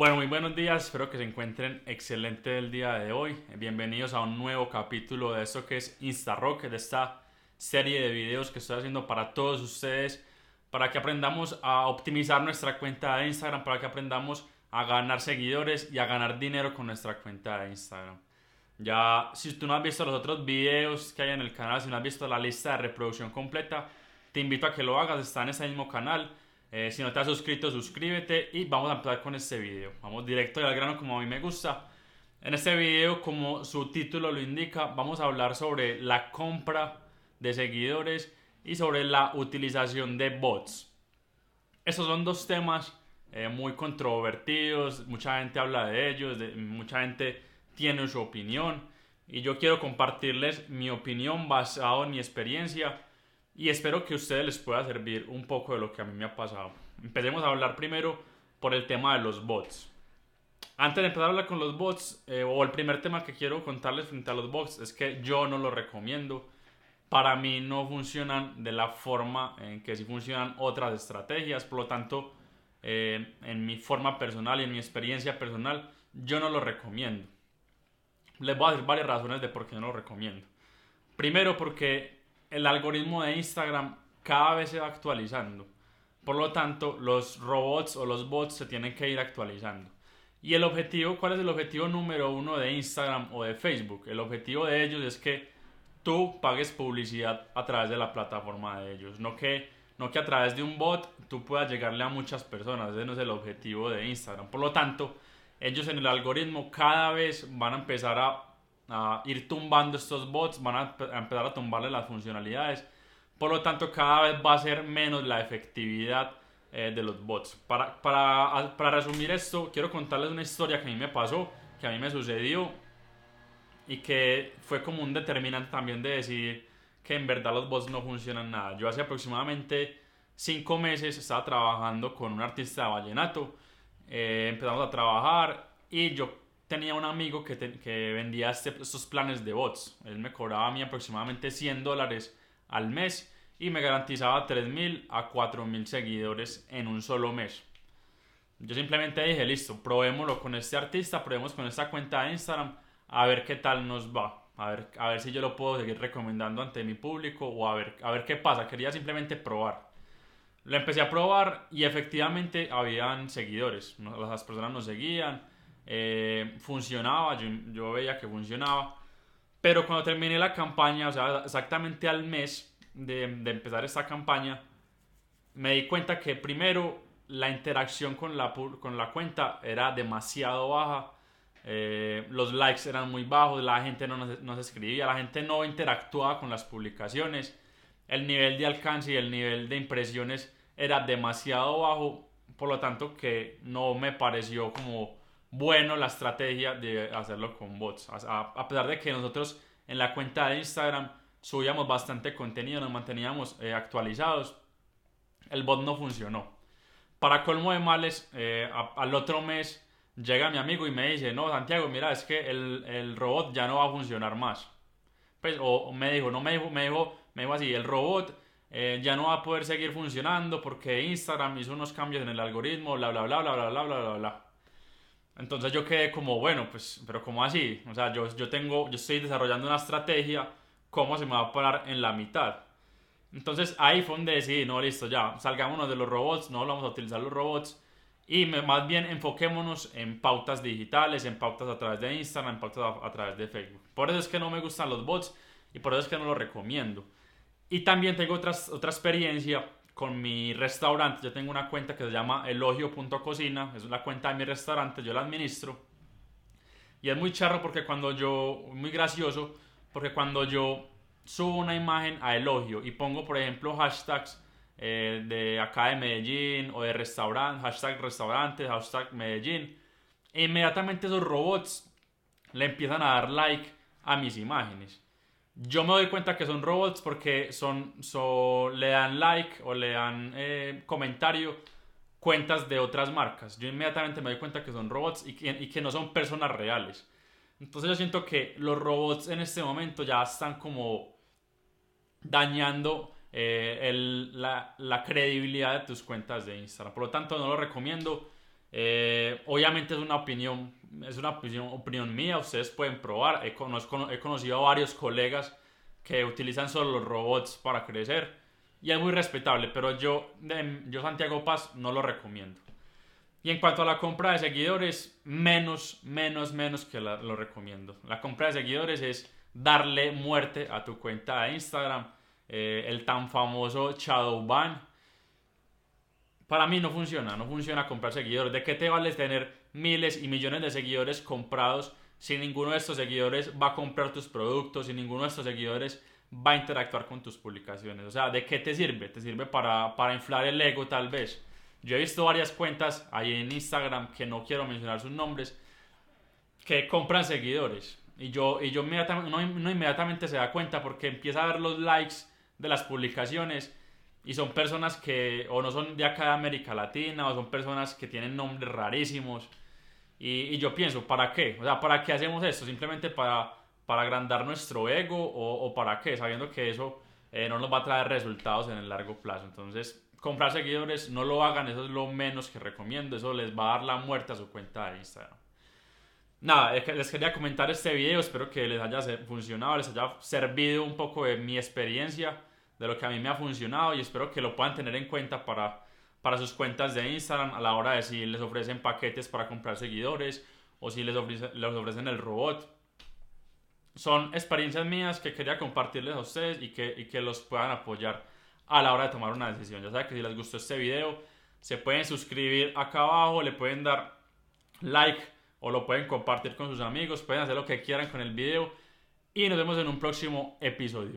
Bueno, muy buenos días, espero que se encuentren excelente el día de hoy. Bienvenidos a un nuevo capítulo de esto que es InstaRock, de esta serie de videos que estoy haciendo para todos ustedes, para que aprendamos a optimizar nuestra cuenta de Instagram, para que aprendamos a ganar seguidores y a ganar dinero con nuestra cuenta de Instagram. Ya, si tú no has visto los otros videos que hay en el canal, si no has visto la lista de reproducción completa, te invito a que lo hagas, está en ese mismo canal eh, si no has suscrito, suscríbete y vamos a empezar con este video. Vamos directo al grano como a mí me gusta. En este video, como su título lo indica, vamos a hablar sobre la compra de seguidores y sobre la utilización de bots. Esos son dos temas eh, muy controvertidos, mucha gente habla de ellos, mucha gente tiene su opinión y yo quiero compartirles mi opinión basado en mi experiencia y espero que a ustedes les pueda servir un poco de lo que a mí me ha pasado. Empecemos a hablar primero por el tema de los bots. Antes de empezar a hablar con los bots, eh, o el primer tema que quiero contarles frente a los bots, es que yo no lo recomiendo. Para mí no funcionan de la forma en que sí funcionan otras estrategias. Por lo tanto, eh, en mi forma personal y en mi experiencia personal, yo no lo recomiendo. Les voy a decir varias razones de por qué no lo recomiendo. Primero, porque el algoritmo de Instagram cada vez se va actualizando. Por lo tanto, los robots o los bots se tienen que ir actualizando. Y el objetivo, ¿cuál es el objetivo número uno de Instagram o de Facebook? El objetivo de ellos es que tú pagues publicidad a través de la plataforma de ellos, no que, no que a través de un bot tú puedas llegarle a muchas personas, ese no es el objetivo de Instagram. Por lo tanto, ellos en el algoritmo cada vez van a empezar a a ir tumbando estos bots, van a, empezar a tumbarle las funcionalidades. Por lo tanto, cada vez va a ser menos la efectividad eh, de los bots. Para, para, para resumir esto, quiero contarles una historia que a mí me pasó, que a mí me sucedió y que fue como un determinante también de decidir que en verdad los bots no funcionan nada. Yo hace aproximadamente cinco meses estaba trabajando con un artista de vallenato, eh, empezamos a trabajar y yo tenía un amigo que, que vendía este, estos planes de bots. Él me cobraba a mí aproximadamente 100 dólares al mes y me garantizaba 3.000 a 4.000 seguidores en un solo mes. Yo simplemente dije, listo, probémoslo con este artista, probemos con esta cuenta de Instagram, a ver qué tal nos va. A ver, a ver si yo lo puedo seguir recomendando ante mi público o a ver, a ver qué pasa. Quería simplemente probar. Lo empecé a probar y efectivamente habían seguidores. Las personas nos seguían eh, funcionaba, yo, veía que funcionaba. Pero cuando terminé la campaña, o sea, exactamente al mes de, empezar esta campaña, me di cuenta que primero la interacción con la, con la cuenta era demasiado baja. Eh, los likes eran muy bajos, la gente no no se escribía, la gente no interactuaba con las publicaciones. El nivel de alcance y el nivel de impresiones era demasiado bajo, por lo tanto que no me pareció como bueno la estrategia de hacerlo con bots. A, pesar de que nosotros en la cuenta de Instagram subíamos bastante contenido, nos manteníamos eh, actualizados, el bot no funcionó. Para colmo de males, eh, al otro mes llega mi amigo y me dice, no, Santiago, mira, es que el, el robot ya no va a funcionar más. Pues, o, me dijo, no me dijo, me dijo, me dijo así, el robot eh, ya no va a poder seguir funcionando porque Instagram hizo unos cambios en el algoritmo, bla, bla, bla, bla, bla, bla, bla, bla, bla. Entonces yo quedé como, bueno, pues, pero ¿cómo así? O sea, yo, yo tengo, yo estoy desarrollando una estrategia, ¿cómo se me va a parar en la mitad? Entonces ahí fue donde decidí, no, listo, ya, salgámonos de los robots, no vamos a utilizar los robots y más bien enfoquémonos en pautas digitales, en pautas a través de Instagram, en pautas a, a, través de Facebook. Por eso es que no me gustan los bots y por eso es que no los recomiendo. Y también tengo otras, otra experiencia con mi restaurante. Yo tengo una cuenta que se llama elogio.cocina, es la cuenta de mi restaurante, yo la administro. Y es muy charro porque cuando yo, muy gracioso, porque cuando yo subo una imagen a elogio y pongo, por ejemplo, hashtags eh, de acá de Medellín o de restaurante, hashtag restaurante, hashtag Medellín, inmediatamente esos robots le empiezan a dar like a mis imágenes. Yo me doy cuenta que son robots porque son, le dan like o le dan eh, comentario cuentas de otras marcas. Yo inmediatamente me doy cuenta que son robots y que, no son personas reales. Entonces yo siento que los robots en este momento ya están como dañando eh, la, credibilidad de tus cuentas de Instagram. Por lo tanto, no lo recomiendo. Eh, obviamente es una opinión, es una opinión, opinión mía, ustedes pueden probar. He, conocido a varios colegas que utilizan solo los robots para crecer y es muy respetable, pero yo, yo Santiago Paz no lo recomiendo. Y en cuanto a la compra de seguidores, menos, menos, menos que lo recomiendo. La compra de seguidores es darle muerte a tu cuenta de Instagram, eh, el tan famoso shadow ban. Para mí no funciona, no funciona comprar seguidores. ¿De qué te vale tener miles y millones de seguidores comprados si ninguno de estos seguidores va a comprar tus productos, si ninguno de estos seguidores va a interactuar con tus publicaciones? O sea, ¿de qué te sirve? ¿Te sirve para, para inflar el ego tal vez? Yo he visto varias cuentas ahí en Instagram, que no quiero mencionar sus nombres, que compran seguidores. Y yo, y yo inmediatamente, se da cuenta porque empieza a ver los likes de las publicaciones y son personas que o no son de acá de América Latina o son personas que tienen nombres rarísimos. Y, yo pienso, ¿para qué? O sea, ¿para qué hacemos esto? ¿Simplemente para, para agrandar nuestro ego o, para qué? Sabiendo que eso eh, no nos va a traer resultados en el largo plazo. Entonces, comprar seguidores, no lo hagan, eso es lo menos que recomiendo, eso les va a dar la muerte a su cuenta de Instagram. Nada, les quería comentar este video, espero que les haya funcionado, les haya servido un poco de mi experiencia, de lo que a mí me ha funcionado y espero que lo puedan tener en cuenta para, para sus cuentas de Instagram a la hora de si les ofrecen paquetes para comprar seguidores o si les, les ofrecen el robot. Son experiencias mías que quería compartirles a ustedes y que, y que los puedan apoyar a la hora de tomar una decisión. Ya saben que si les gustó este video, se pueden suscribir acá abajo, le pueden dar like o lo pueden compartir con sus amigos, pueden hacer lo que quieran con el video y nos vemos en un próximo episodio.